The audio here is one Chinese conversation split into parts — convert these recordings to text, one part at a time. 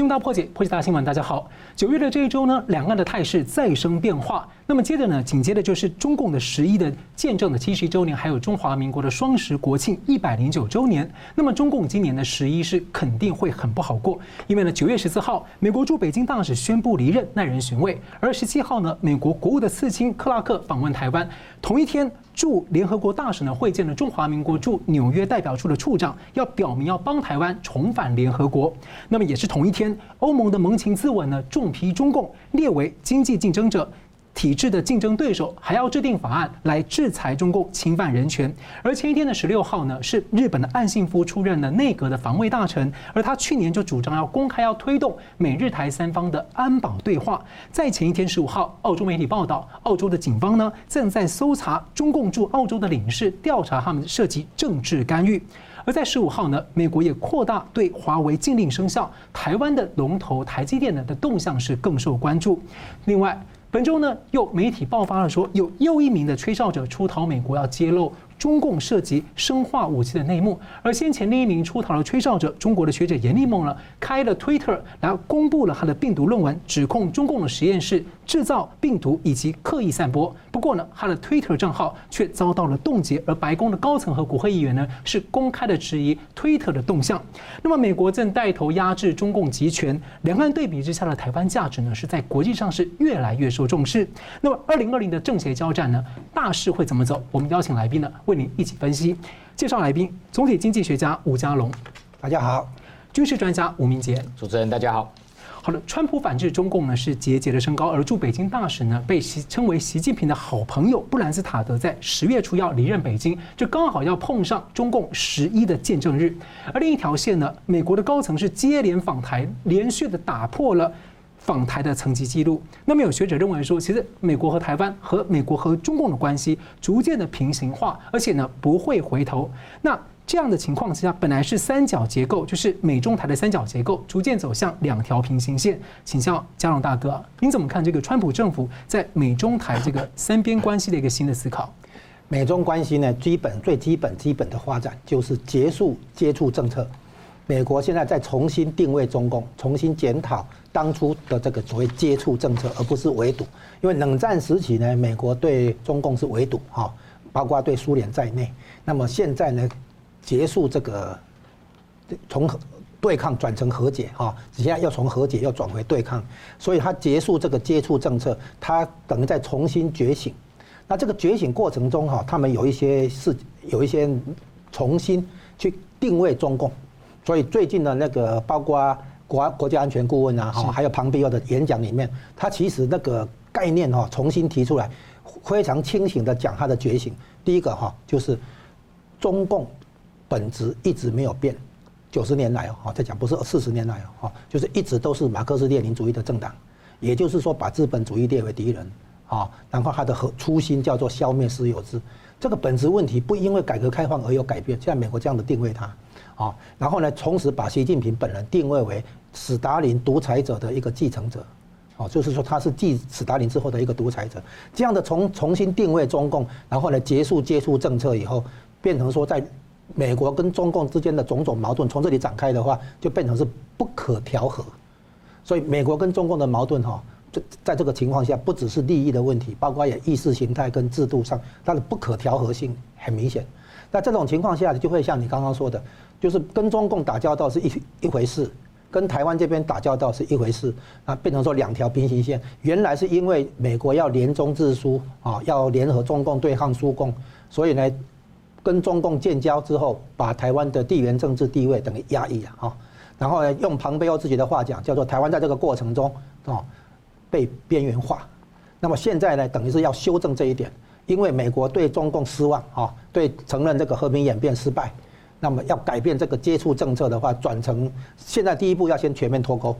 新闻大破解，破解大新闻。大家好，九月的这一周呢，两岸的态势再生变化。那么接着呢，紧接着就是中共的十一的见证的七十一周年，还有中华民国的双十国庆一百零九周年。那么中共今年的十一是肯定会很不好过，因为呢，九月十四号，美国驻北京大使宣布离任，耐人寻味。而十七号呢，美国国务的次卿克拉克访问台湾，同一天。驻联合国大使呢会见了中华民国驻纽约代表处的处长，要表明要帮台湾重返联合国。那么也是同一天，欧盟的盟情咨文呢重批中共列为经济竞争者。体制的竞争对手还要制定法案来制裁中共侵犯人权，而前一天的十六号呢，是日本的岸信夫出任了内阁的防卫大臣，而他去年就主张要公开要推动美日台三方的安保对话。在前一天十五号，澳洲媒体报道，澳洲的警方呢正在搜查中共驻澳洲的领事，调查他们涉及政治干预。而在十五号呢，美国也扩大对华为禁令生效，台湾的龙头台积电呢的动向是更受关注。另外。本周呢，又媒体爆发了说，有又一名的吹哨者出逃美国，要揭露。中共涉及生化武器的内幕，而先前另一名出逃的吹哨者，中国的学者严立梦呢，开了 Twitter 来公布了他的病毒论文，指控中共的实验室制造病毒以及刻意散播。不过呢，他的 Twitter 账号却遭到了冻结，而白宫的高层和国会议员呢，是公开的质疑 Twitter 的动向。那么，美国正带头压制中共集权，两岸对比之下的台湾价值呢，是在国际上是越来越受重视。那么，二零二零的政协交战呢，大势会怎么走？我们邀请来宾呢？为您一起分析。介绍来宾：总体经济学家吴家龙，大家好；军事专家吴明杰，主持人大家好。好了，川普反制中共呢是节节的升高，而驻北京大使呢被习称为习近平的好朋友布兰斯塔德在十月初要离任北京，就刚好要碰上中共十一的见证日。而另一条线呢，美国的高层是接连访台，连续的打破了。访台的层级记录。那么有学者认为说，其实美国和台湾和美国和中共的关系逐渐的平行化，而且呢不会回头。那这样的情况之下，本来是三角结构，就是美中台的三角结构，逐渐走向两条平行线。请教家龙大哥，您怎么看这个川普政府在美中台这个三边关系的一个新的思考？美中关系呢，基本最基本基本的发展就是结束接触政策。美国现在在重新定位中共，重新检讨当初的这个所谓接触政策，而不是围堵。因为冷战时期呢，美国对中共是围堵，哈，包括对苏联在内。那么现在呢，结束这个从对抗转成和解，哈，现在要从和解又转回对抗，所以他结束这个接触政策，他等于在重新觉醒。那这个觉醒过程中，哈，他们有一些事有一些重新去定位中共。所以最近的那个，包括国国家安全顾问啊，哈，还有庞毕奥的演讲里面，他其实那个概念哈，重新提出来，非常清醒的讲他的觉醒。第一个哈，就是中共本质一直没有变，九十年来哦，在讲不是四十年来哦，就是一直都是马克思列宁主义的政党，也就是说把资本主义列为敌人啊，然后他的核初心叫做消灭私有制，这个本质问题不因为改革开放而有改变，现在美国这样的定位它。啊，然后呢，同时把习近平本人定位为史达林独裁者的一个继承者，哦，就是说他是继史达林之后的一个独裁者。这样的重重新定位中共，然后呢，结束接触政策以后，变成说在美国跟中共之间的种种矛盾从这里展开的话，就变成是不可调和。所以美国跟中共的矛盾哈，在在这个情况下，不只是利益的问题，包括也意识形态跟制度上，它的不可调和性很明显。那这种情况下，就会像你刚刚说的。就是跟中共打交道是一一回事，跟台湾这边打交道是一回事，啊，变成说两条平行线。原来是因为美国要联中制苏啊，要联合中共对抗苏共，所以呢，跟中共建交之后，把台湾的地缘政治地位等于压抑了啊。然后呢，用庞贝奥自己的话讲，叫做台湾在这个过程中啊被边缘化。那么现在呢，等于是要修正这一点，因为美国对中共失望啊，对承认这个和平演变失败。那么要改变这个接触政策的话，转成现在第一步要先全面脱钩，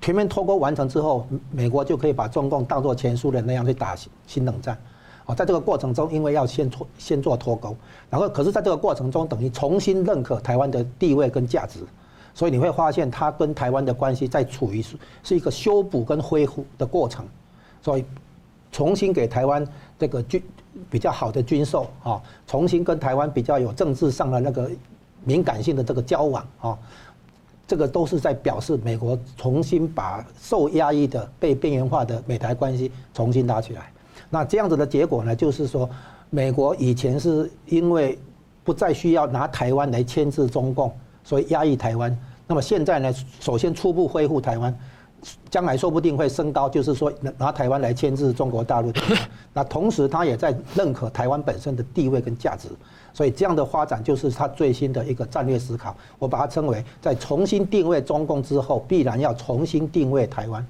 全面脱钩完成之后，美国就可以把中共当作前苏联那样去打新冷战。啊，在这个过程中，因为要先脱先做脱钩，然后可是在这个过程中，等于重新认可台湾的地位跟价值，所以你会发现他跟台湾的关系在处于是一个修补跟恢复的过程，所以重新给台湾这个军比较好的军售啊，重新跟台湾比较有政治上的那个。敏感性的这个交往啊，这个都是在表示美国重新把受压抑的、被边缘化的美台关系重新拉起来。那这样子的结果呢，就是说，美国以前是因为不再需要拿台湾来牵制中共，所以压抑台湾。那么现在呢，首先初步恢复台湾，将来说不定会升高，就是说拿台湾来牵制中国大陆。那同时，他也在认可台湾本身的地位跟价值。所以这样的发展就是他最新的一个战略思考，我把它称为在重新定位中共之后，必然要重新定位台湾。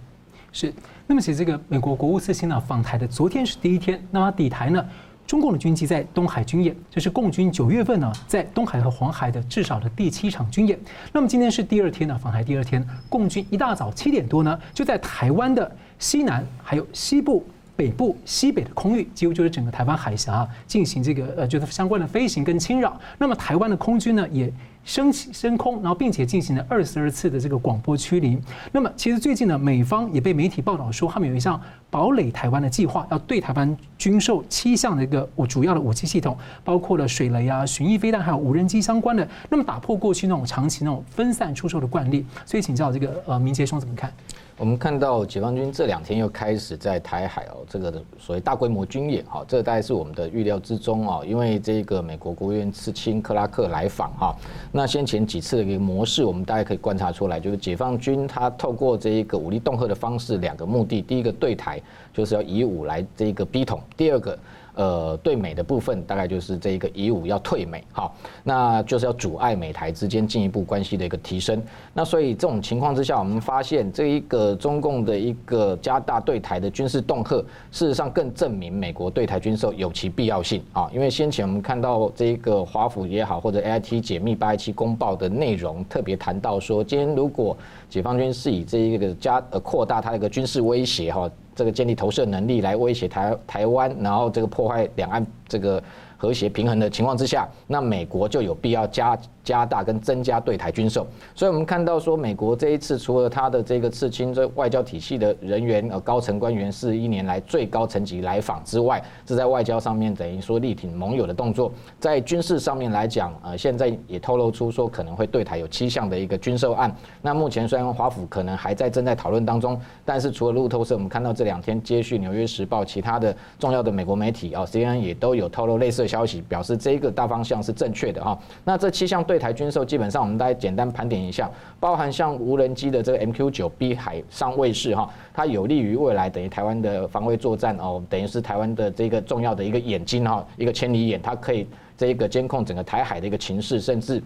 是。那么其实这个美国国务次卿呢访台的昨天是第一天，那么抵台呢，中共的军机在东海军演，这是共军九月份呢在东海和黄海的至少的第七场军演。那么今天是第二天呢访台第二天，共军一大早七点多呢就在台湾的西南还有西部。北部、西北的空域，几乎就是整个台湾海峡进行这个呃，就是相关的飞行跟侵扰。那么台湾的空军呢，也升起升空，然后并且进行了二十二次的这个广播驱离。那么其实最近呢，美方也被媒体报道说，他们有一项堡垒台湾的计划，要对台湾军售七项的一个主要的武器系统，包括了水雷啊、巡弋飞弹，还有无人机相关的。那么打破过去那种长期那种分散出售的惯例。所以请教这个呃，明杰兄怎么看？我们看到解放军这两天又开始在台海哦，这个所谓大规模军演哈，这个大概是我们的预料之中啊，因为这个美国国务院次卿克拉克来访哈，那先前几次的一个模式，我们大概可以观察出来，就是解放军他透过这一个武力恫吓的方式，两个目的，第一个对台就是要以武来这个逼统，第二个。呃，对美的部分大概就是这一个以武要退美，好，那就是要阻碍美台之间进一步关系的一个提升。那所以这种情况之下，我们发现这一个中共的一个加大对台的军事恫吓，事实上更证明美国对台军售有其必要性啊。因为先前我们看到这一个华府也好，或者 AIT 解密八一七公报的内容，特别谈到说，今天如果解放军是以这一个加呃扩大它的一个军事威胁哈。这个建立投射能力来威胁台台湾，然后这个破坏两岸这个和谐平衡的情况之下，那美国就有必要加。加大跟增加对台军售，所以我们看到说，美国这一次除了他的这个次卿这外交体系的人员呃高层官员是一年来最高层级来访之外，这在外交上面等于说力挺盟友的动作，在军事上面来讲，呃现在也透露出说可能会对台有七项的一个军售案。那目前虽然华府可能还在正在讨论当中，但是除了路透社，我们看到这两天接续纽约时报其他的重要的美国媒体啊，CNN 也都有透露类似的消息，表示这一个大方向是正确的哈。那这七项对。对台军售基本上，我们大家简单盘点一下，包含像无人机的这个 MQ 九 B 海上卫士哈，它有利于未来等于台湾的防卫作战哦，等于是台湾的这个重要的一个眼睛哈，一个千里眼，它可以这一个监控整个台海的一个情势，甚至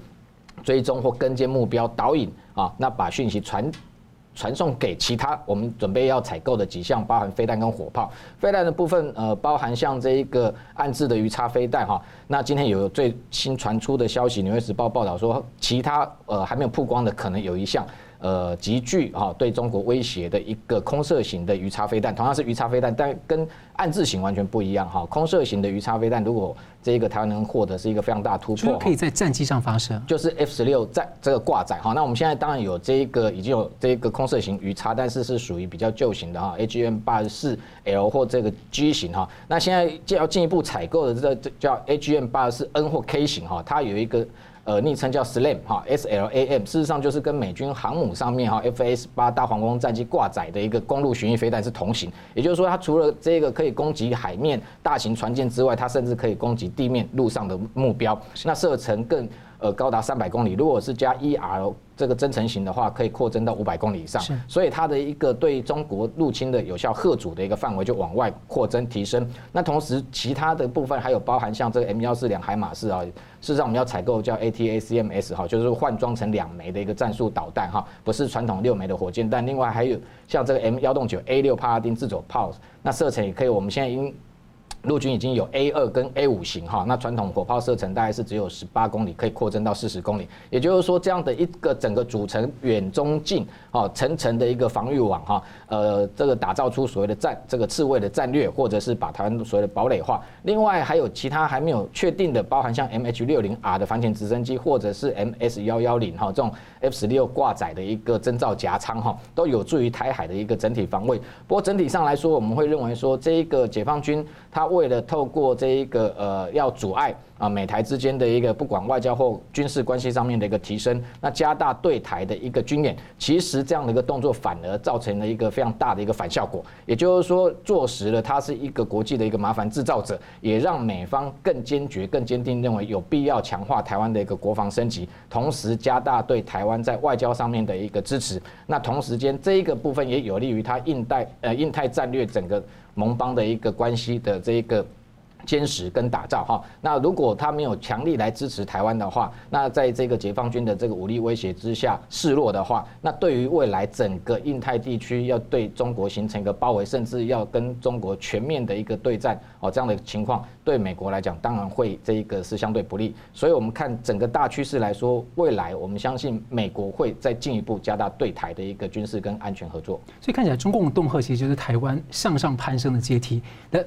追踪或跟监目标导引啊，那把讯息传。传送给其他我们准备要采购的几项，包含飞弹跟火炮。飞弹的部分，呃，包含像这一个暗制的鱼叉飞弹哈。那今天有最新传出的消息，《纽约时报》报道说，其他呃还没有曝光的，可能有一项。呃，极具哈对中国威胁的一个空射型的鱼叉飞弹，同样是鱼叉飞弹，但跟暗制型完全不一样哈。空射型的鱼叉飞弹，如果这一个台湾能获得是一个非常大的突破，可以在战机上发射，就是 F 十六在这个挂载哈。那我们现在当然有这一个已经有这个空射型鱼叉，但是是属于比较旧型的哈，AGM 八十四 L 或这个 G 型哈。那现在就要进一步采购的这这叫 AGM 八十四 N 或 K 型哈，它有一个。呃，昵称叫 SLAM 哈，S L A M，事实上就是跟美军航母上面哈 F S 八大黄蜂战机挂载的一个公路巡弋飞弹是同型，也就是说，它除了这个可以攻击海面大型船舰之外，它甚至可以攻击地面路上的目标，那射程更。呃，高达三百公里，如果是加 ER 这个增程型的话，可以扩增到五百公里以上。所以它的一个对中国入侵的有效吓阻的一个范围就往外扩增提升。那同时，其他的部分还有包含像这个 M 幺四两海马式啊，事实上我们要采购叫 ATACMS 哈，就是换装成两枚的一个战术导弹哈，不是传统六枚的火箭弹。另外还有像这个 M 幺洞九 A 六帕拉丁自走炮，那射程也可以，我们现在已经。陆军已经有 A 二跟 A 五型哈，那传统火炮射程大概是只有十八公里，可以扩增到四十公里。也就是说，这样的一个整个组成远中近哦层层的一个防御网哈，呃，这个打造出所谓的战这个刺猬的战略，或者是把台湾所谓的堡垒化。另外还有其他还没有确定的，包含像 MH 六零 R 的反潜直升机，或者是 MS 幺幺零哈这种 F 十六挂载的一个征兆夹舱哈，都有助于台海的一个整体防卫。不过整体上来说，我们会认为说这一个解放军它。为了透过这一个呃，要阻碍啊美台之间的一个不管外交或军事关系上面的一个提升，那加大对台的一个军演，其实这样的一个动作反而造成了一个非常大的一个反效果。也就是说，坐实了它是一个国际的一个麻烦制造者，也让美方更坚决、更坚定认为有必要强化台湾的一个国防升级，同时加大对台湾在外交上面的一个支持。那同时间这一个部分也有利于它印代呃印太战略整个盟邦的一个关系的这一个。坚实跟打造哈，那如果他没有强力来支持台湾的话，那在这个解放军的这个武力威胁之下示弱的话，那对于未来整个印太地区要对中国形成一个包围，甚至要跟中国全面的一个对战哦，这样的情况对美国来讲当然会这一个是相对不利。所以我们看整个大趋势来说，未来我们相信美国会再进一步加大对台的一个军事跟安全合作。所以看起来中共的恫吓其实就是台湾向上攀升的阶梯。那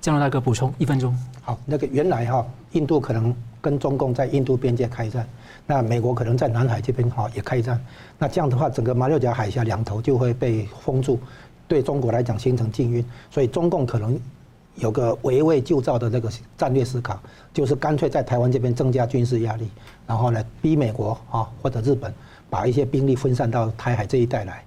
江龙大哥补充一分钟。好，那个原来哈，印度可能跟中共在印度边界开战，那美国可能在南海这边哈也开战，那这样的话，整个马六甲海峡两头就会被封住，对中国来讲形成禁运，所以中共可能有个围魏救赵的这个战略思考，就是干脆在台湾这边增加军事压力，然后呢逼美国啊或者日本把一些兵力分散到台海这一带来。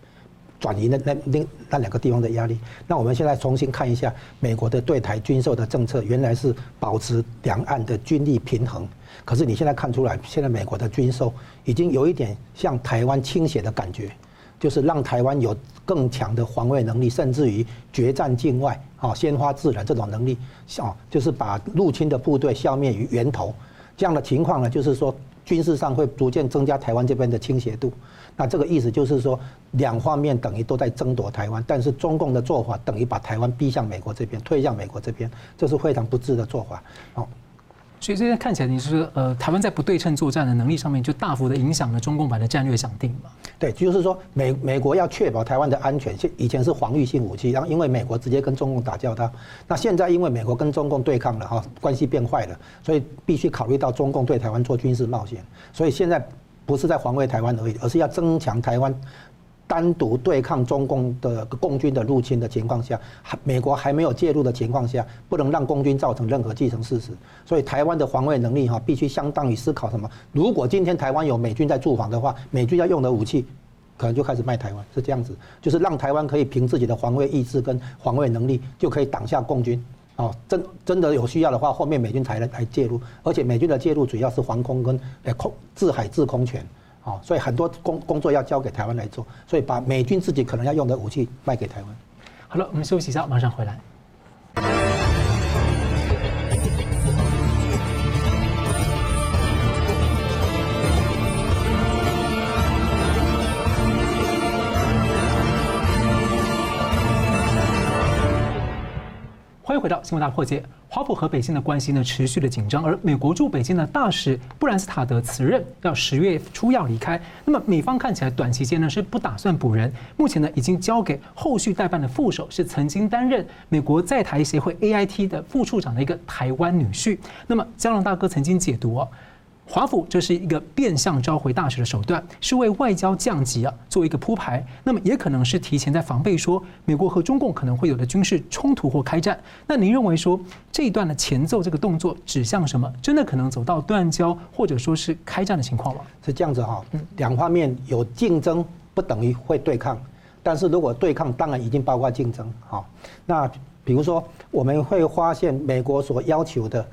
转移那那那那两个地方的压力。那我们现在重新看一下美国的对台军售的政策，原来是保持两岸的军力平衡。可是你现在看出来，现在美国的军售已经有一点向台湾倾斜的感觉，就是让台湾有更强的防卫能力，甚至于决战境外啊，先发制人这种能力，啊，就是把入侵的部队消灭于源头。这样的情况呢，就是说军事上会逐渐增加台湾这边的倾斜度。那这个意思就是说，两方面等于都在争夺台湾，但是中共的做法等于把台湾逼向美国这边，推向美国这边，这是非常不智的做法。好，所以这边看起来，你是，呃，台湾在不对称作战的能力上面，就大幅的影响了中共版的战略想定嘛？对，就是说美美国要确保台湾的安全，现以前是防御性武器，然后因为美国直接跟中共打交道，那现在因为美国跟中共对抗了哈，关系变坏了，所以必须考虑到中共对台湾做军事冒险，所以现在。不是在防卫台湾而已，而是要增强台湾单独对抗中共的共军的入侵的情况下，还美国还没有介入的情况下，不能让共军造成任何既成事实。所以台湾的防卫能力哈，必须相当于思考什么？如果今天台湾有美军在驻防的话，美军要用的武器，可能就开始卖台湾，是这样子，就是让台湾可以凭自己的防卫意志跟防卫能力，就可以挡下共军。哦，真真的有需要的话，后面美军才来来介入，而且美军的介入主要是防空跟空制海制空权，哦，所以很多工工作要交给台湾来做，所以把美军自己可能要用的武器卖给台湾。好了，我们休息一下，马上回来。回到新闻大破解。华府和北京的关系呢持续的紧张，而美国驻北京的大使布兰斯塔德辞任，要十月初要离开。那么美方看起来短期间呢是不打算补人，目前呢已经交给后续代办的副手，是曾经担任美国在台协会 AIT 的副处长的一个台湾女婿。那么江龙大哥曾经解读。华府这是一个变相召回大使的手段，是为外交降级啊做一个铺排。那么也可能是提前在防备，说美国和中共可能会有的军事冲突或开战。那您认为说这一段的前奏这个动作指向什么？真的可能走到断交或者说是开战的情况吗？是这样子哈，两方面有竞争不等于会对抗，但是如果对抗，当然已经包括竞争。哈，那比如说我们会发现美国所要求的。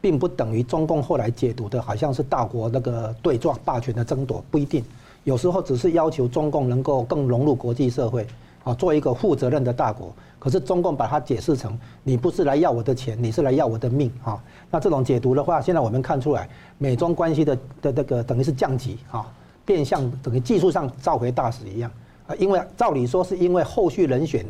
并不等于中共后来解读的，好像是大国那个对撞、霸权的争夺，不一定。有时候只是要求中共能够更融入国际社会，啊，做一个负责任的大国。可是中共把它解释成，你不是来要我的钱，你是来要我的命，啊。那这种解读的话，现在我们看出来，美中关系的的这个等于是降级，啊，变相等于技术上召回大使一样，啊，因为照理说是因为后续人选。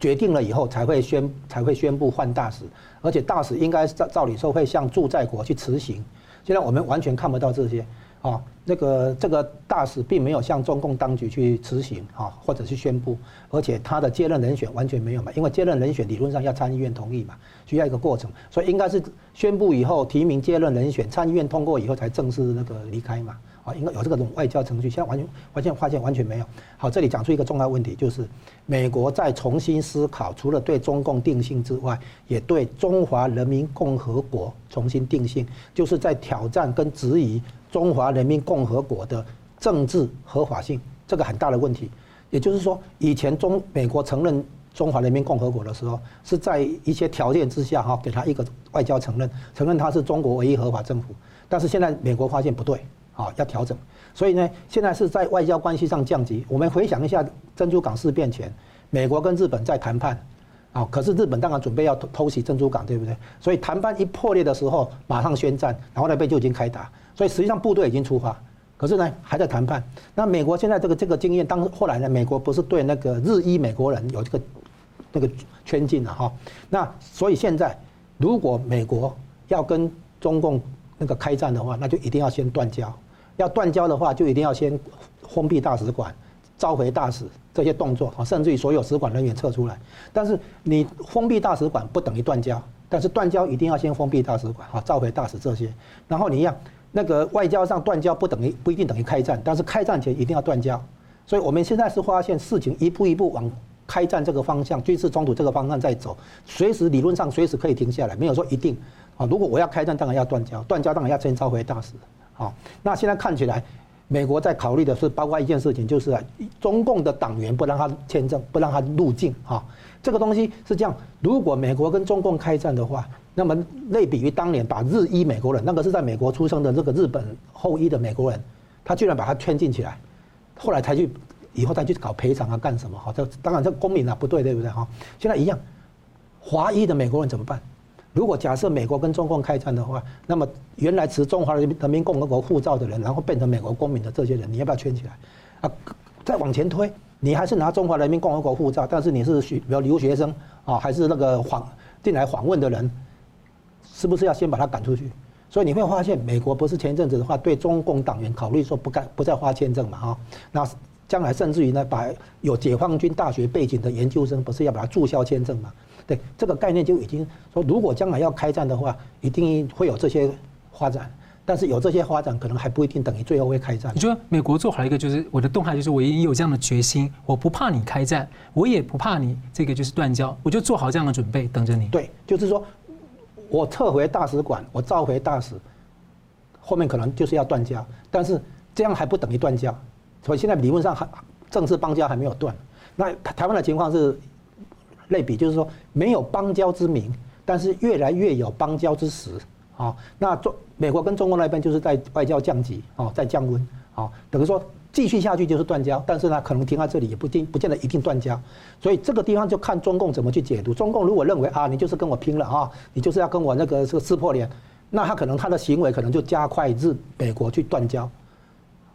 决定了以后才会宣才会宣布换大使，而且大使应该照照理说会向驻在国去辞行。现在我们完全看不到这些，啊，那个这个大使并没有向中共当局去执行啊，或者是宣布，而且他的接任人选完全没有嘛，因为接任人选理论上要参议院同意嘛，需要一个过程，所以应该是宣布以后提名接任人选，参议院通过以后才正式那个离开嘛，啊，应该有这个种外交程序，现在完全完全发现完全没有。好，这里讲出一个重要问题，就是美国在重新思考，除了对中共定性之外，也对中华人民共和国重新定性，就是在挑战跟质疑。中华人民共和国的政治合法性，这个很大的问题。也就是说，以前中美国承认中华人民共和国的时候，是在一些条件之下哈，给他一个外交承认，承认他是中国唯一合法政府。但是现在美国发现不对，啊，要调整。所以呢，现在是在外交关系上降级。我们回想一下珍珠港事变前，美国跟日本在谈判，啊，可是日本当然准备要偷袭珍珠港，对不对？所以谈判一破裂的时候，马上宣战，然后那边就已经开打。所以实际上部队已经出发，可是呢还在谈判。那美国现在这个这个经验，当后来呢，美国不是对那个日裔美国人有这个那个圈禁了哈？那所以现在如果美国要跟中共那个开战的话，那就一定要先断交。要断交的话，就一定要先封闭大使馆、召回大使这些动作啊，甚至于所有使馆人员撤出来。但是你封闭大使馆不等于断交，但是断交一定要先封闭大使馆啊，召回大使这些，然后你一样。那个外交上断交不等于不一定等于开战，但是开战前一定要断交。所以我们现在是发现事情一步一步往开战这个方向、军事冲突这个方向在走，随时理论上随时可以停下来，没有说一定啊。如果我要开战，当然要断交，断交当然要先召回大使。好，那现在看起来，美国在考虑的是包括一件事情，就是中共的党员不让他签证，不让他入境。哈，这个东西是这样，如果美国跟中共开战的话。那么类比于当年把日裔美国人，那个是在美国出生的这个日本后裔的美国人，他居然把他圈禁起来，后来才去以后再去搞赔偿啊干什么？哈，这当然这公民啊不对，对不对？哈，现在一样，华裔的美国人怎么办？如果假设美国跟中共开战的话，那么原来持中华人民共和国护照的人，然后变成美国公民的这些人，你要不要圈起来？啊，再往前推，你还是拿中华人民共和国护照，但是你是学比如留学生啊，还是那个访进来访问的人？是不是要先把他赶出去？所以你会发现，美国不是前一阵子的话，对中共党员考虑说不干不再发签证嘛？哈，那将来甚至于呢，把有解放军大学背景的研究生，不是要把他注销签证嘛？对，这个概念就已经说，如果将来要开战的话，一定会有这些发展。但是有这些发展，可能还不一定等于最后会开战。你说美国做好一个，就是我的动态，就是我已经有这样的决心，我不怕你开战，我也不怕你这个就是断交，我就做好这样的准备，等着你。对，就是说。我撤回大使馆，我召回大使，后面可能就是要断交，但是这样还不等于断交，所以现在理论上还正式邦交还没有断。那台湾的情况是类比，就是说没有邦交之名，但是越来越有邦交之实啊。那中美国跟中国那边就是在外交降级啊，在降温啊，等于说。继续下去就是断交，但是呢，可能停在这里也不定，不见得一定断交，所以这个地方就看中共怎么去解读。中共如果认为啊，你就是跟我拼了啊，你就是要跟我那个这个撕破脸，那他可能他的行为可能就加快日美国去断交。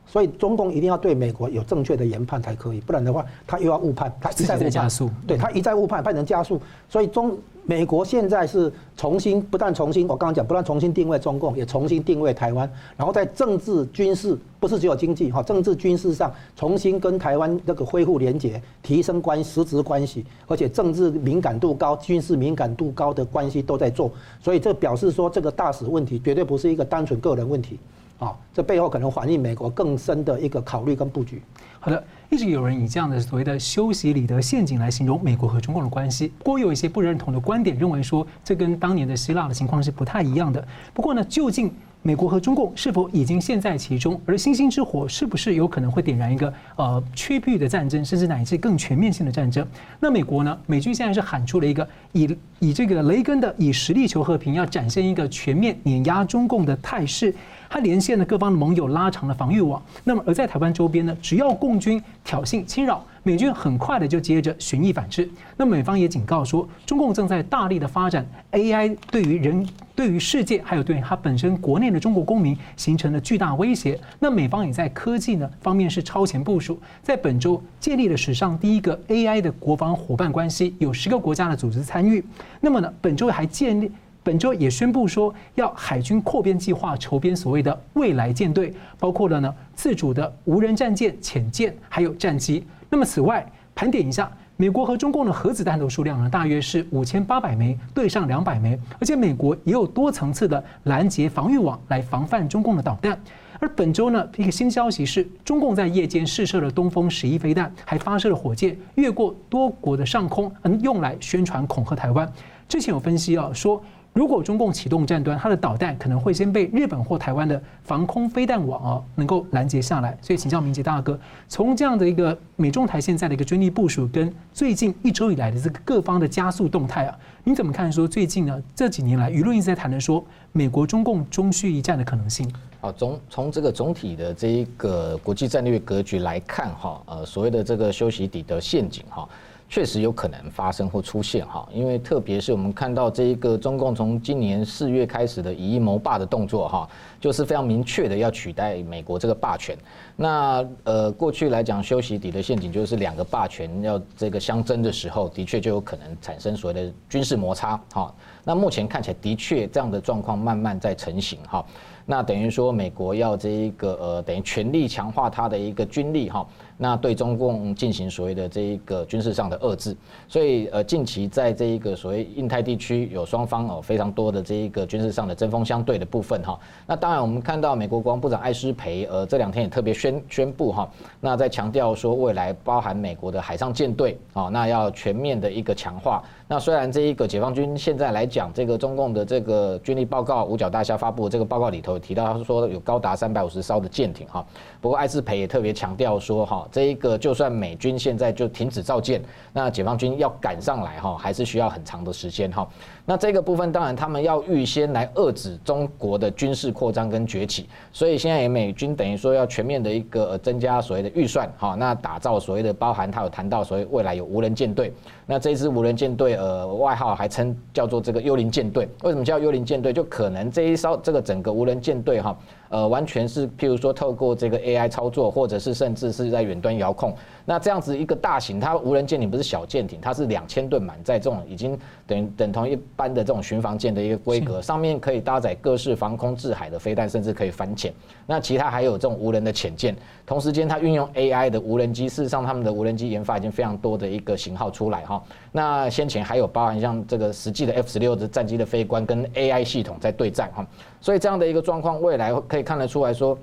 所以中共一定要对美国有正确的研判才可以，不然的话，他又要误判，他一再在加速，对他一再误判，判成加速。所以中美国现在是重新，不但重新，我刚刚讲，不但重新定位中共，也重新定位台湾，然后在政治军事，不是只有经济哈，政治军事上重新跟台湾那个恢复连结，提升关系，实质关系，而且政治敏感度高、军事敏感度高的关系都在做。所以这表示说，这个大使问题绝对不是一个单纯个人问题。啊，这背后可能反映美国更深的一个考虑跟布局。好的，一直有人以这样的所谓的修昔底德陷阱来形容美国和中共的关系。不过有一些不认同的观点认为说，这跟当年的希腊的情况是不太一样的。不过呢，究竟美国和中共是否已经陷在其中？而星星之火是不是有可能会点燃一个呃区域的战争，甚至乃至更全面性的战争？那美国呢？美军现在是喊出了一个以以这个雷根的以实力求和平，要展现一个全面碾压中共的态势。他连线了各方的盟友，拉长了防御网。那么，而在台湾周边呢，只要共军挑衅侵扰，美军很快的就接着循役反制。那美方也警告说，中共正在大力的发展 AI，对于人、对于世界，还有对他本身国内的中国公民形成了巨大威胁。那美方也在科技呢方面是超前部署，在本周建立了史上第一个 AI 的国防伙伴关系，有十个国家的组织参与。那么呢，本周还建立。本周也宣布说要海军扩编计划筹编所谓的未来舰队，包括了呢自主的无人战舰、潜舰，还有战机。那么此外，盘点一下，美国和中共的核子弹头数量呢，大约是五千八百枚对上两百枚，而且美国也有多层次的拦截防御网来防范中共的导弹。而本周呢，一个新消息是，中共在夜间试射了东风十一飞弹，还发射了火箭越过多国的上空，嗯，用来宣传恐吓台湾。之前有分析啊，说。如果中共启动战端，它的导弹可能会先被日本或台湾的防空飞弹网哦能够拦截下来。所以请教明杰大哥，从这样的一个美中台现在的一个军力部署，跟最近一周以来的这个各方的加速动态啊，你怎么看？说最近呢这几年来舆论一直在谈论说美国中共中须一战的可能性。好，从从这个总体的这一个国际战略格局来看哈，呃，所谓的这个休息底的陷阱哈。确实有可能发生或出现哈，因为特别是我们看到这一个中共从今年四月开始的以一谋霸的动作哈，就是非常明确的要取代美国这个霸权。那呃，过去来讲，修昔底德陷阱就是两个霸权要这个相争的时候，的确就有可能产生所谓的军事摩擦哈。那目前看起来的确这样的状况慢慢在成型哈。那等于说美国要这一个呃，等于全力强化它的一个军力哈。那对中共进行所谓的这一个军事上的遏制，所以呃近期在这一个所谓印太地区有双方哦非常多的这一个军事上的针锋相对的部分哈。那当然我们看到美国国防部长艾斯培呃这两天也特别宣 宣布哈，那在强调说未来包含美国的海上舰队啊，那要全面的一个强化。那虽然这一个解放军现在来讲，这个中共的这个军力报告五角大厦发布的这个报告里头提到，他说有高达三百五十艘的舰艇哈。不过艾斯培也特别强调说哈。这一个就算美军现在就停止造舰，那解放军要赶上来哈，还是需要很长的时间哈。那这个部分当然他们要预先来遏制中国的军事扩张跟崛起，所以现在美军等于说要全面的一个增加所谓的预算哈，那打造所谓的包含他有谈到所谓未来有无人舰队，那这支无人舰队呃外号还称叫做这个幽灵舰队，为什么叫幽灵舰队？就可能这一艘这个整个无人舰队哈。呃，完全是譬如说透过这个 AI 操作，或者是甚至是在远端遥控。那这样子一个大型，它无人舰艇不是小舰艇，它是两千吨满载，这种已经等等同一般的这种巡防舰的一个规格，上面可以搭载各式防空制海的飞弹，甚至可以反潜。那其他还有这种无人的潜舰，同时间它运用 AI 的无人机，事实上他们的无人机研发已经非常多的一个型号出来哈。那先前还有包含像这个实际的 F 十六的战机的飞官跟 AI 系统在对战哈，所以这样的一个状况，未来可以看得出来说。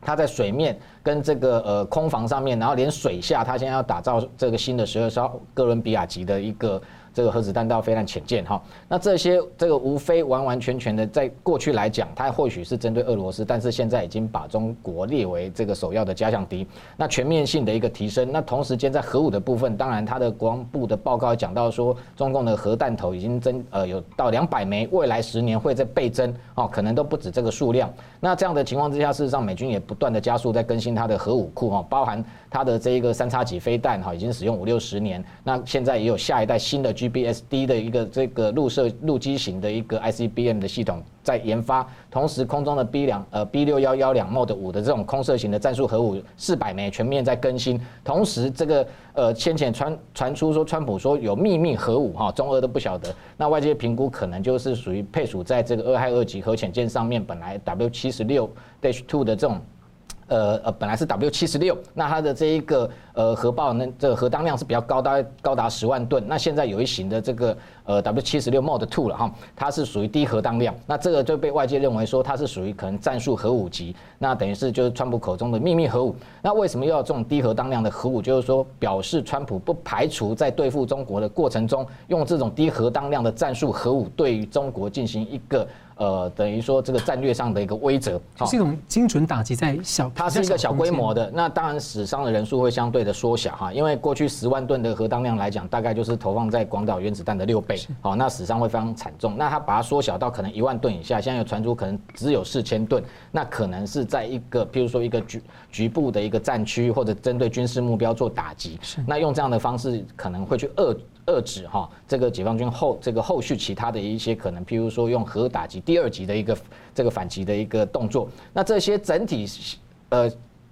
它在水面跟这个呃空防上面，然后连水下，它现在要打造这个新的十二艘哥伦比亚级的一个。这个核子弹道飞弹潜舰哈，那这些这个无非完完全全的，在过去来讲，它或许是针对俄罗斯，但是现在已经把中国列为这个首要的假想敌。那全面性的一个提升，那同时间在核武的部分，当然它的国防部的报告讲到说，中共的核弹头已经增呃有到两百枚，未来十年会再倍增哦，可能都不止这个数量。那这样的情况之下，事实上美军也不断的加速在更新它的核武库哈，包含它的这一个三叉戟飞弹哈，已经使用五六十年，那现在也有下一代新的。GBSD 的一个这个陆射陆基型的一个 ICBM 的系统在研发，同时空中的 B 两呃 B 六幺幺两 Mod 五的这种空射型的战术核武四百枚全面在更新，同时这个呃先前传传出说川普说有秘密核武哈，中俄都不晓得，那外界评估可能就是属于配属在这个俄亥俄级核潜舰上面，本来 W 七十六 Dash Two 的这种。呃呃，本来是 W 七十六，那它的这一个呃核爆那这个核当量是比较高，大概高达十万吨。那现在有一型的这个呃 W 七十六 Mod Two 了哈，它是属于低核当量，那这个就被外界认为说它是属于可能战术核武级，那等于是就是川普口中的秘密核武。那为什么又要这种低核当量的核武？就是说表示川普不排除在对付中国的过程中，用这种低核当量的战术核武对于中国进行一个。呃，等于说这个战略上的一个威慑，是一种精准打击在小，它是一个小规模的，那当然死伤的人数会相对的缩小哈，因为过去十万吨的核当量来讲，大概就是投放在广岛原子弹的六倍，好，那死伤会非常惨重。那它把它缩小到可能一万吨以下，现在有传出可能只有四千吨，那可能是在一个譬如说一个局局部的一个战区或者针对军事目标做打击，那用这样的方式可能会去遏。遏制哈，这个解放军后这个后续其他的一些可能，譬如说用核打击第二级的一个这个反击的一个动作，那这些整体呃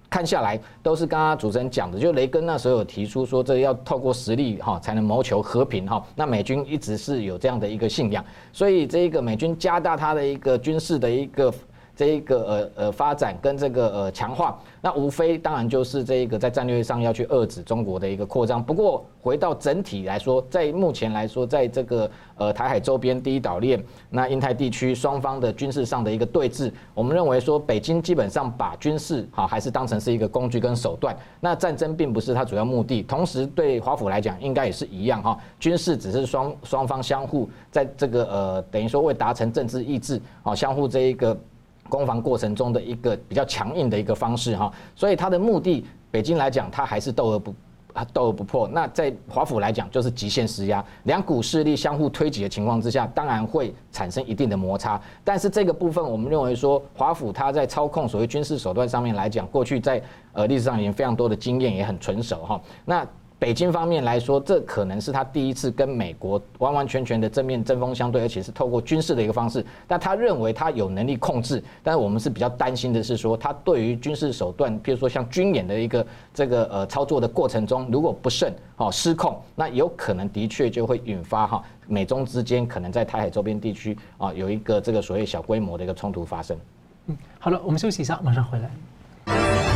看下来都是刚刚主持人讲的，就雷根那时候有提出说，这要透过实力哈才能谋求和平哈。那美军一直是有这样的一个信仰，所以这个美军加大它的一个军事的一个。这一个呃呃发展跟这个呃强化，那无非当然就是这一个在战略上要去遏制中国的一个扩张。不过回到整体来说，在目前来说，在这个呃台海周边第一岛链、那印太地区双方的军事上的一个对峙，我们认为说北京基本上把军事好还是当成是一个工具跟手段，那战争并不是它主要目的。同时对华府来讲，应该也是一样哈，军事只是双双方相互在这个呃等于说为达成政治意志啊，相互这一个。攻防过程中的一个比较强硬的一个方式哈，所以它的目的，北京来讲，它还是斗而不斗而不破。那在华府来讲，就是极限施压，两股势力相互推挤的情况之下，当然会产生一定的摩擦。但是这个部分，我们认为说，华府它在操控所谓军事手段上面来讲，过去在呃历史上已经非常多的经验，也很纯熟哈。那北京方面来说，这可能是他第一次跟美国完完全全的正面针锋相对，而且是透过军事的一个方式。但他认为他有能力控制，但是我们是比较担心的是说，他对于军事手段，譬如说像军演的一个这个呃操作的过程中，如果不慎哦失控，那有可能的确就会引发哈美中之间可能在台海周边地区啊有一个这个所谓小规模的一个冲突发生。嗯，好了，我们休息一下，马上回来。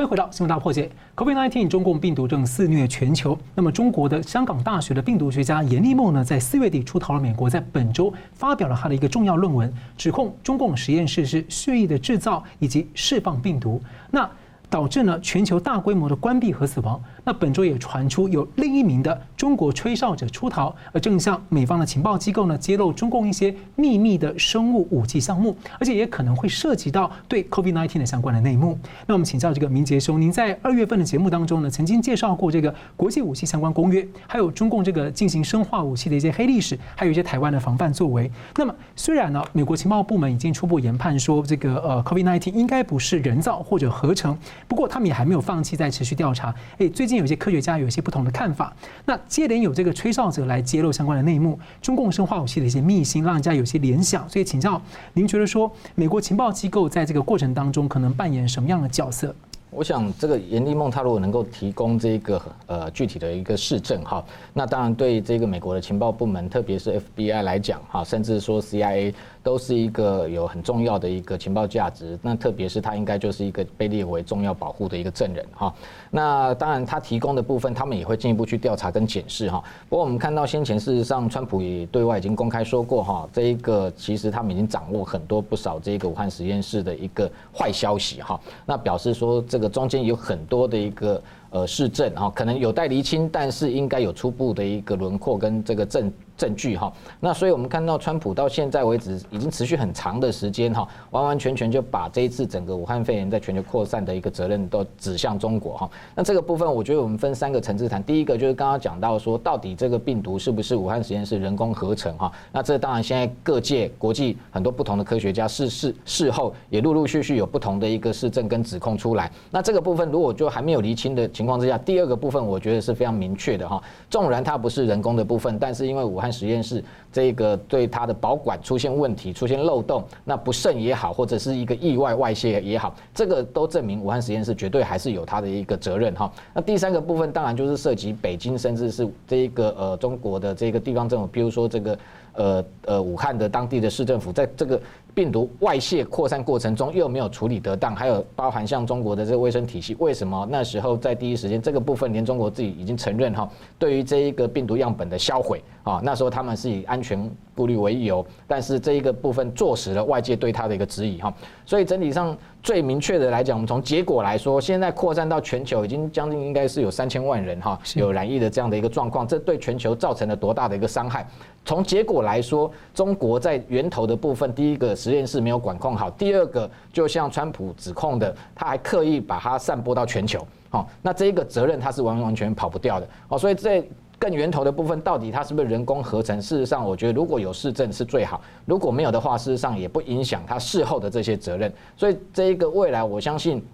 欢迎回到新闻大破解。COVID-19 中共病毒正肆虐全球。那么，中国的香港大学的病毒学家严立梦呢，在四月底出逃了美国，在本周发表了他的一个重要论文，指控中共实验室是蓄意的制造以及释放病毒，那导致呢全球大规模的关闭和死亡。那本周也传出有另一名的中国吹哨者出逃，而正向美方的情报机构呢揭露中共一些秘密的生物武器项目，而且也可能会涉及到对 COVID-19 的相关的内幕。那我们请教这个明杰兄，您在二月份的节目当中呢，曾经介绍过这个国际武器相关公约，还有中共这个进行生化武器的一些黑历史，还有一些台湾的防范作为。那么虽然呢，美国情报部门已经初步研判说这个呃 COVID-19 应该不是人造或者合成，不过他们也还没有放弃在持续调查。诶，最近有些科学家有一些不同的看法。那接连有这个吹哨者来揭露相关的内幕，中共生化武器的一些秘辛，让人家有些联想。所以请教您，觉得说美国情报机构在这个过程当中可能扮演什么样的角色？我想，这个严立孟他如果能够提供这个呃具体的一个事证哈，那当然对这个美国的情报部门，特别是 FBI 来讲哈，甚至说 CIA。都是一个有很重要的一个情报价值，那特别是他应该就是一个被列为重要保护的一个证人哈。那当然他提供的部分，他们也会进一步去调查跟检视哈。不过我们看到先前事实上，川普也对外已经公开说过哈，这一个其实他们已经掌握很多不少这个武汉实验室的一个坏消息哈。那表示说这个中间有很多的一个。呃，事证哈，可能有待厘清，但是应该有初步的一个轮廓跟这个证证据哈。那所以我们看到川普到现在为止已经持续很长的时间哈，完完全全就把这一次整个武汉肺炎在全球扩散的一个责任都指向中国哈。那这个部分我觉得我们分三个层次谈。第一个就是刚刚讲到说，到底这个病毒是不是武汉实验室人工合成哈？那这当然现在各界国际很多不同的科学家事事事后也陆陆续续有不同的一个事证跟指控出来。那这个部分如果就还没有厘清的。情况之下，第二个部分我觉得是非常明确的哈。纵然它不是人工的部分，但是因为武汉实验室这个对它的保管出现问题、出现漏洞，那不慎也好，或者是一个意外外泄也好，这个都证明武汉实验室绝对还是有它的一个责任哈。那第三个部分当然就是涉及北京，甚至是这一个呃中国的这个地方政府，比如说这个呃呃武汉的当地的市政府，在这个。病毒外泄扩散过程中又没有处理得当，还有包含像中国的这个卫生体系，为什么那时候在第一时间这个部分连中国自己已经承认哈，对于这一个病毒样本的销毁啊，那时候他们是以安全顾虑为由，但是这一个部分坐实了外界对他的一个质疑哈，所以整体上最明确的来讲，我们从结果来说，现在扩散到全球已经将近应该是有三千万人哈有染疫的这样的一个状况，这对全球造成了多大的一个伤害？从结果来说，中国在源头的部分，第一个实验室没有管控好，第二个就像川普指控的，他还刻意把它散播到全球，好，那这一个责任他是完完全跑不掉的，哦，所以在更源头的部分，到底它是不是人工合成？事实上，我觉得如果有市政是最好，如果没有的话，事实上也不影响他事后的这些责任，所以这一个未来，我相信。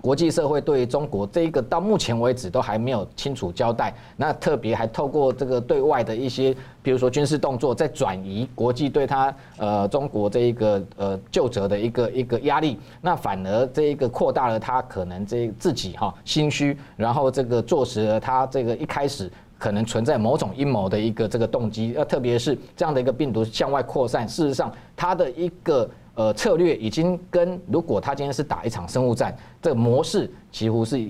国际社会对于中国这一个到目前为止都还没有清楚交代，那特别还透过这个对外的一些，比如说军事动作，在转移国际对他呃中国这一个呃究责的一个一个压力，那反而这一个扩大了他可能这自己哈心虚，然后这个坐实了他这个一开始可能存在某种阴谋的一个这个动机，呃，特别是这样的一个病毒向外扩散，事实上它的一个。呃，策略已经跟如果他今天是打一场生物战，这个模式几乎是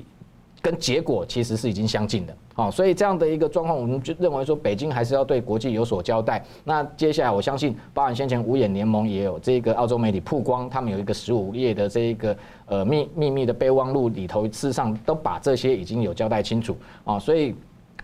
跟结果其实是已经相近的。好，所以这样的一个状况，我们就认为说，北京还是要对国际有所交代。那接下来，我相信，包含先前五眼联盟也有这个澳洲媒体曝光，他们有一个十五页的这一个呃秘秘密的备忘录里头，事实上都把这些已经有交代清楚啊。所以，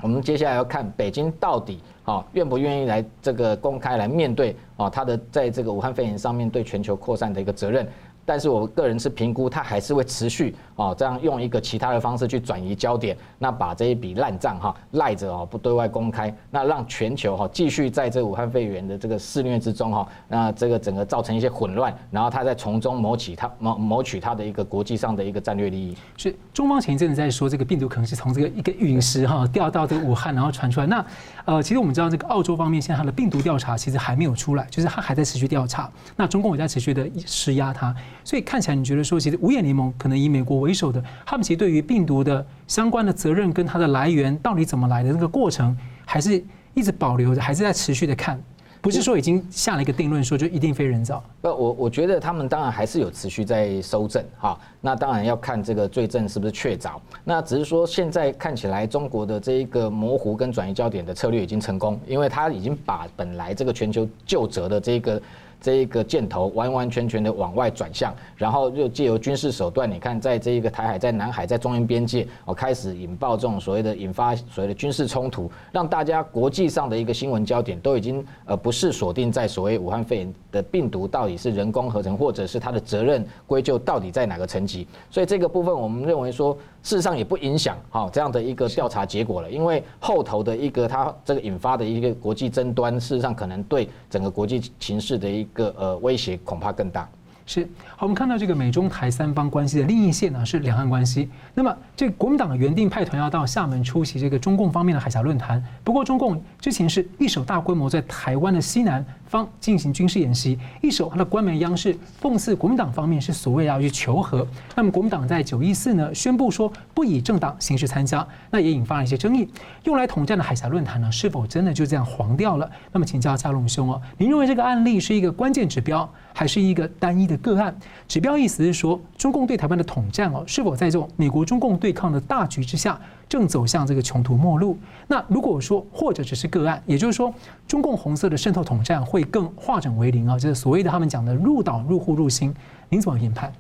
我们接下来要看北京到底。啊，愿不愿意来这个公开来面对啊？他的在这个武汉肺炎上面对全球扩散的一个责任。但是我个人是评估，他还是会持续哦，这样用一个其他的方式去转移焦点，那把这一笔烂账哈赖着哦，不对外公开，那让全球哈继续在这武汉肺炎的这个肆虐之中哈，那这个整个造成一些混乱，然后他再从中谋取他谋谋取他的一个国际上的一个战略利益。是中方前一阵子在说，这个病毒可能是从这个一个陨石哈掉到这个武汉，然后传出来。那呃，其实我们知道这个澳洲方面现在它的病毒调查其实还没有出来，就是它还在持续调查。那中共也在持续的施压它。所以看起来，你觉得说，其实五眼联盟可能以美国为首的，他们其实对于病毒的相关的责任跟它的来源到底怎么来的那个过程，还是一直保留着，还是在持续的看，不是说已经下了一个定论，说就一定非人造。不，我我觉得他们当然还是有持续在搜证哈。那当然要看这个罪证是不是确凿。那只是说现在看起来，中国的这一个模糊跟转移焦点的策略已经成功，因为他已经把本来这个全球就折的这个。这一个箭头完完全全的往外转向，然后又借由军事手段，你看，在这一个台海、在南海、在中印边界，哦，开始引爆这种所谓的引发所谓的军事冲突，让大家国际上的一个新闻焦点都已经呃不是锁定在所谓武汉肺炎的病毒到底是人工合成，或者是它的责任归咎到底在哪个层级。所以这个部分，我们认为说，事实上也不影响哈这样的一个调查结果了，因为后头的一个它这个引发的一个国际争端，事实上可能对整个国际形势的一个呃威胁恐怕更大。是好，我们看到这个美中台三方关系的另一线呢是两岸关系。那么，这国民党原定派团要到厦门出席这个中共方面的海峡论坛，不过中共之前是一手大规模在台湾的西南方进行军事演习，一手他的官媒央视讽刺国民党方面是所谓要去求和。那么国民党在九一四呢宣布说不以政党形式参加，那也引发了一些争议。用来统战的海峡论坛呢，是否真的就这样黄掉了？那么请教佳龙兄哦，您认为这个案例是一个关键指标，还是一个单一的个案？指标意思是说，中共对台湾的统战哦，是否在这种美国中共对抗的大局之下？正走向这个穷途末路。那如果说或者只是个案，也就是说，中共红色的渗透统战会更化整为零啊，就是所谓的他们讲的入岛、入户、入心，您怎么研判？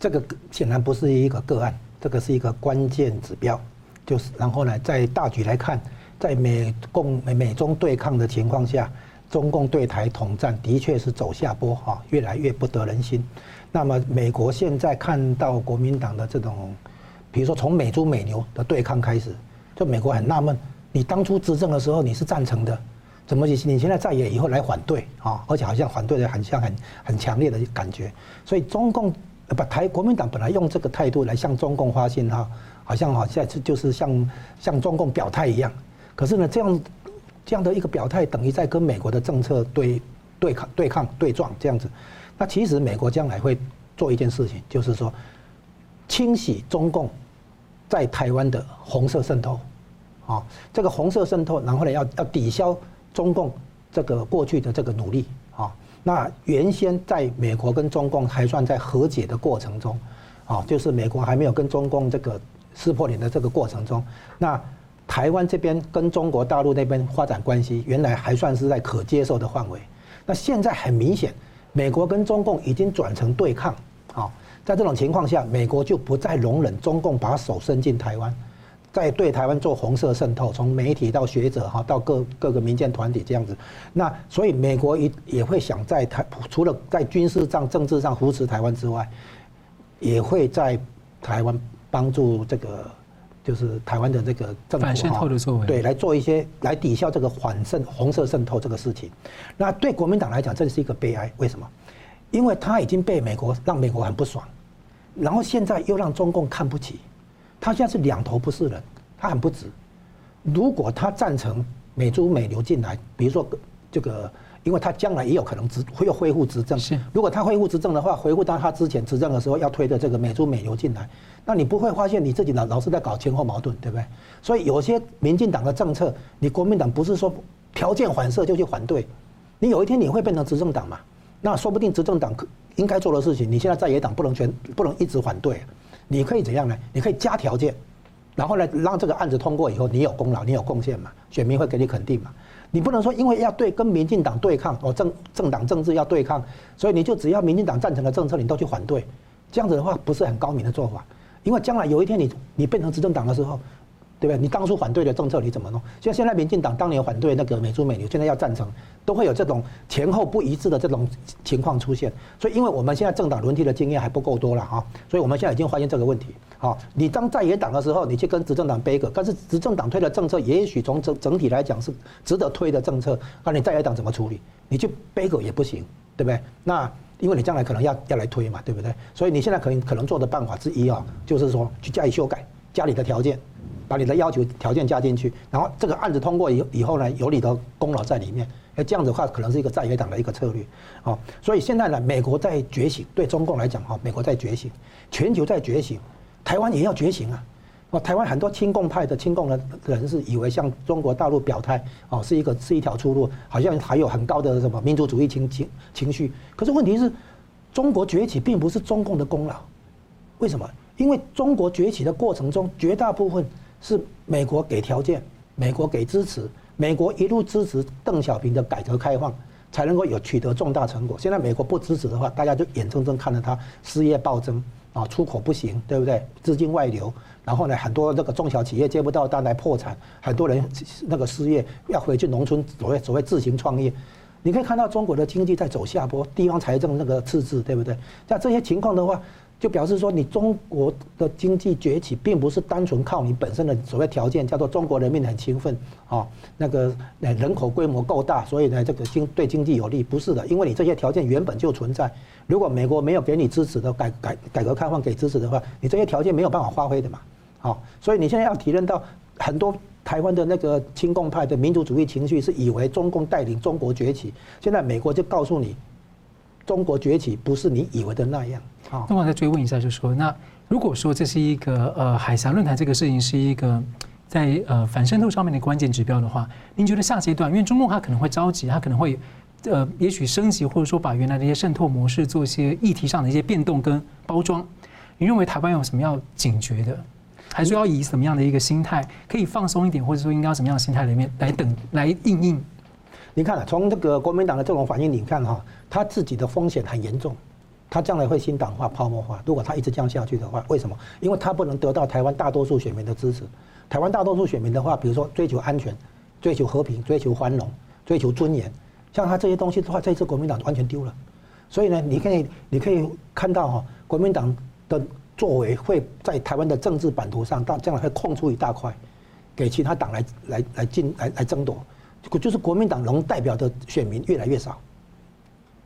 这个显然不是一个个案，这个是一个关键指标。就是然后呢，在大局来看，在美共美美中对抗的情况下，中共对台统战的确是走下坡哈，越来越不得人心。那么美国现在看到国民党的这种。比如说，从美猪美牛的对抗开始，就美国很纳闷，你当初执政的时候你是赞成的，怎么你你现在在野以后来反对啊？而且好像反对的很像很很强烈的感觉。所以中共把台国民党本来用这个态度来向中共发信号，好像好像就是向向中共表态一样。可是呢，这样这样的一个表态，等于在跟美国的政策对对抗对抗对撞这样子。那其实美国将来会做一件事情，就是说。清洗中共在台湾的红色渗透，啊，这个红色渗透，然后呢，要要抵消中共这个过去的这个努力，啊，那原先在美国跟中共还算在和解的过程中，啊，就是美国还没有跟中共这个撕破脸的这个过程中，那台湾这边跟中国大陆那边发展关系，原来还算是在可接受的范围，那现在很明显，美国跟中共已经转成对抗，在这种情况下，美国就不再容忍中共把手伸进台湾，在对台湾做红色渗透，从媒体到学者哈，到各各个民间团体这样子。那所以美国也也会想在台除了在军事上、政治上扶持台湾之外，也会在台湾帮助这个就是台湾的这个政府反渗透的作为，对，来做一些来抵消这个反渗红色渗透这个事情。那对国民党来讲，这是一个悲哀。为什么？因为他已经被美国让美国很不爽。然后现在又让中共看不起，他现在是两头不是人，他很不值。如果他赞成美猪美牛进来，比如说这个，因为他将来也有可能执会又恢复执政。是，如果他恢复执政的话，恢复到他之前执政的时候要推的这个美猪美牛进来，那你不会发现你自己老老是在搞前后矛盾，对不对？所以有些民进党的政策，你国民党不是说条件反射就去反对，你有一天你会变成执政党嘛？那说不定执政党可应该做的事情，你现在在野党不能全不能一直反对，你可以怎样呢？你可以加条件。然后呢，让这个案子通过以后，你有功劳，你有贡献嘛？选民会给你肯定嘛？你不能说因为要对跟民进党对抗，哦政政党政治要对抗，所以你就只要民进党赞成的政策，你都去反对，这样子的话不是很高明的做法。因为将来有一天你你变成执政党的时候，对不对？你当初反对的政策你怎么弄？像现在民进党当年反对那个美猪美牛，现在要赞成，都会有这种前后不一致的这种情况出现。所以，因为我们现在政党轮替的经验还不够多了哈，所以我们现在已经发现这个问题。好，你当在野党的时候，你去跟执政党背个，但是执政党推的政策，也许从整整体来讲是值得推的政策，那你在野党怎么处理？你去背个也不行，对不对？那因为你将来可能要要来推嘛，对不对？所以你现在可能可能做的办法之一啊，就是说去加以修改，加里的条件，把你的要求条件加进去，然后这个案子通过以以后呢，有你的功劳在里面，那这样子的话，可能是一个在野党的一个策略。好，所以现在呢，美国在觉醒，对中共来讲哈，美国在觉醒，全球在觉醒。台湾也要觉醒啊！哦，台湾很多亲共派的亲共的人士以为向中国大陆表态哦，是一个是一条出路，好像还有很高的什么民族主义情情情绪。可是问题是，中国崛起并不是中共的功劳。为什么？因为中国崛起的过程中，绝大部分是美国给条件，美国给支持，美国一路支持邓小平的改革开放，才能够有取得重大成果。现在美国不支持的话，大家就眼睁睁看着他失业暴增。啊，出口不行，对不对？资金外流，然后呢，很多那个中小企业接不到单来破产，很多人那个失业，要回去农村所谓所谓自行创业。你可以看到中国的经济在走下坡，地方财政那个赤字，对不对？像这些情况的话，就表示说你中国的经济崛起，并不是单纯靠你本身的所谓条件，叫做中国人民很勤奋啊，那个人口规模够大，所以呢，这个经对经济有利，不是的，因为你这些条件原本就存在。如果美国没有给你支持的改改改革开放给支持的话，你这些条件没有办法发挥的嘛。好，所以你现在要体认到很多台湾的那个亲共派的民族主义情绪，是以为中共带领中国崛起。现在美国就告诉你，中国崛起不是你以为的那样。好，那我再追问一下，就是说，那如果说这是一个呃海峡论坛这个事情是一个在呃反渗透上面的关键指标的话，您觉得下阶段，因为中共他可能会着急，他可能会。呃，也许升级或者说把原来的一些渗透模式做一些议题上的一些变动跟包装，你认为台湾有什么要警觉的，还是要以什么样的一个心态可以放松一点，或者说应该要什么样的心态里面来等来应应？你看，从这个国民党的这种反应，你看哈，他自己的风险很严重，他将来会新党化、泡沫化。如果他一直这样下去的话，为什么？因为他不能得到台湾大多数选民的支持。台湾大多数选民的话，比如说追求安全、追求和平、追求繁荣、追求尊严。像他这些东西的话，这次国民党完全丢了，所以呢，你可以你可以看到哈，国民党的作为会在台湾的政治版图上，到将来会空出一大块，给其他党来来来进来来争夺，就是国民党能代表的选民越来越少。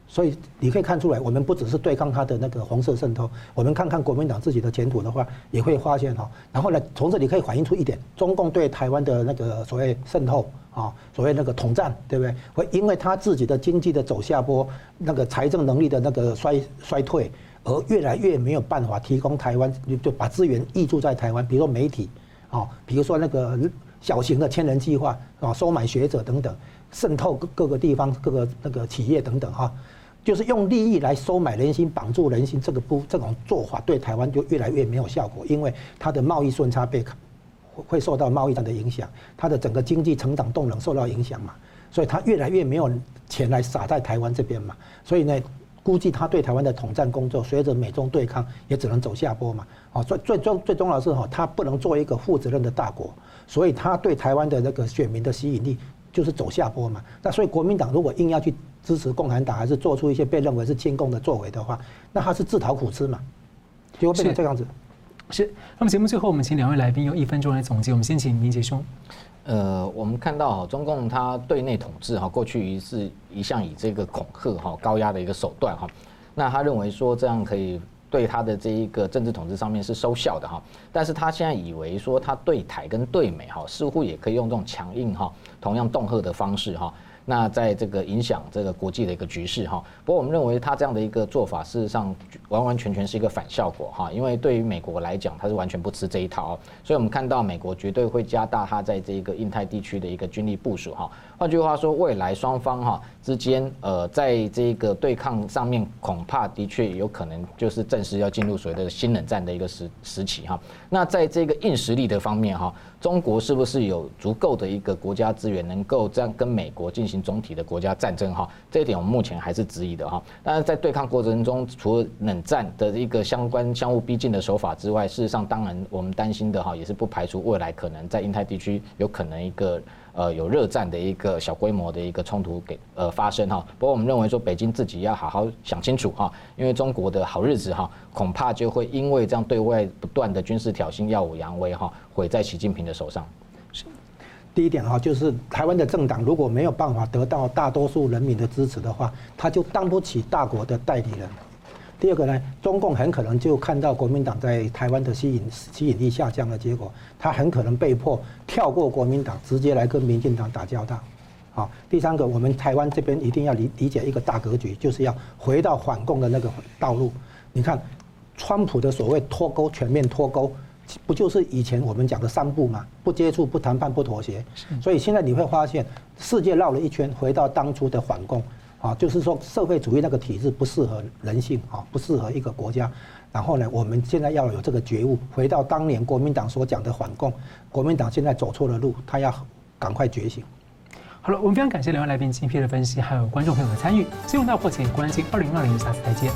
所以你可以看出来，我们不只是对抗他的那个红色渗透，我们看看国民党自己的前途的话，也会发现哈。然后呢，从这里可以反映出一点，中共对台湾的那个所谓渗透啊，所谓那个统战，对不对？会因为他自己的经济的走下坡，那个财政能力的那个衰衰退，而越来越没有办法提供台湾，就把资源溢注在台湾，比如说媒体啊，比如说那个小型的千人计划啊，收买学者等等，渗透各各个地方各个那个企业等等哈。就是用利益来收买人心、绑住人心，这个不这种做法对台湾就越来越没有效果，因为它的贸易顺差被会受到贸易战的影响，它的整个经济成长动能受到影响嘛，所以它越来越没有钱来撒在台湾这边嘛，所以呢，估计他对台湾的统战工作随着美中对抗也只能走下坡嘛，哦，最最终最重要的是哈，他不能做一个负责任的大国，所以他对台湾的那个选民的吸引力就是走下坡嘛，那所以国民党如果硬要去。支持共产党还是做出一些被认为是亲共的作为的话，那他是自讨苦吃嘛，就会变成这样子。是。那么节目最后，我们请两位来宾用一分钟来总结。我们先请明杰兄。呃，我们看到哈中共他对内统治哈，过去一是一向以这个恐吓哈、高压的一个手段哈。那他认为说这样可以对他的这一个政治统治上面是收效的哈，但是他现在以为说他对台跟对美哈，似乎也可以用这种强硬哈，同样恫吓的方式哈。那在这个影响这个国际的一个局势哈，不过我们认为他这样的一个做法，事实上完完全全是一个反效果哈，因为对于美国来讲，他是完全不吃这一套，所以我们看到美国绝对会加大他在这个印太地区的一个军力部署哈。换句话说，未来双方哈之间呃，在这个对抗上面，恐怕的确有可能就是正式要进入所谓的新冷战的一个时时期哈。那在这个硬实力的方面哈，中国是不是有足够的一个国家资源，能够这样跟美国进行总体的国家战争哈？这一点我们目前还是质疑的哈。但是在对抗过程中，除了冷战的一个相关相互逼近的手法之外，事实上当然我们担心的哈，也是不排除未来可能在印太地区有可能一个。呃，有热战的一个小规模的一个冲突给呃发生哈，不过我们认为说北京自己要好好想清楚哈，因为中国的好日子哈，恐怕就会因为这样对外不断的军事挑衅、耀武扬威哈，毁在习近平的手上。第一点哈，就是台湾的政党如果没有办法得到大多数人民的支持的话，他就当不起大国的代理人。第二个呢，中共很可能就看到国民党在台湾的吸引吸引力下降的结果，他很可能被迫跳过国民党，直接来跟民进党打交道。好，第三个，我们台湾这边一定要理理解一个大格局，就是要回到反共的那个道路。你看，川普的所谓脱钩、全面脱钩，不就是以前我们讲的三不吗？不接触、不谈判、不妥协。所以现在你会发现，世界绕了一圈，回到当初的反共。啊，就是说社会主义那个体制不适合人性啊，不适合一个国家。然后呢，我们现在要有这个觉悟，回到当年国民党所讲的反共。国民党现在走错了路，他要赶快觉醒。好了，我们非常感谢两位来宾精辟的分析，还有观众朋友的参与。新闻大破解，关心二零二零，下次再见。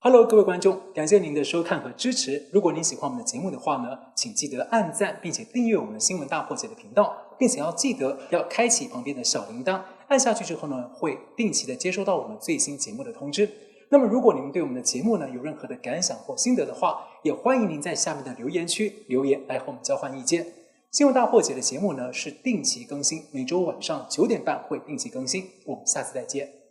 Hello，各位观众，感谢您的收看和支持。如果您喜欢我们的节目的话呢，请记得按赞，并且订阅我们新闻大破解的频道，并且要记得要开启旁边的小铃铛。按下去之后呢，会定期的接收到我们最新节目的通知。那么，如果您对我们的节目呢有任何的感想或心得的话，也欢迎您在下面的留言区留言来和我们交换意见。新闻大破解的节目呢是定期更新，每周晚上九点半会定期更新。我们下次再见。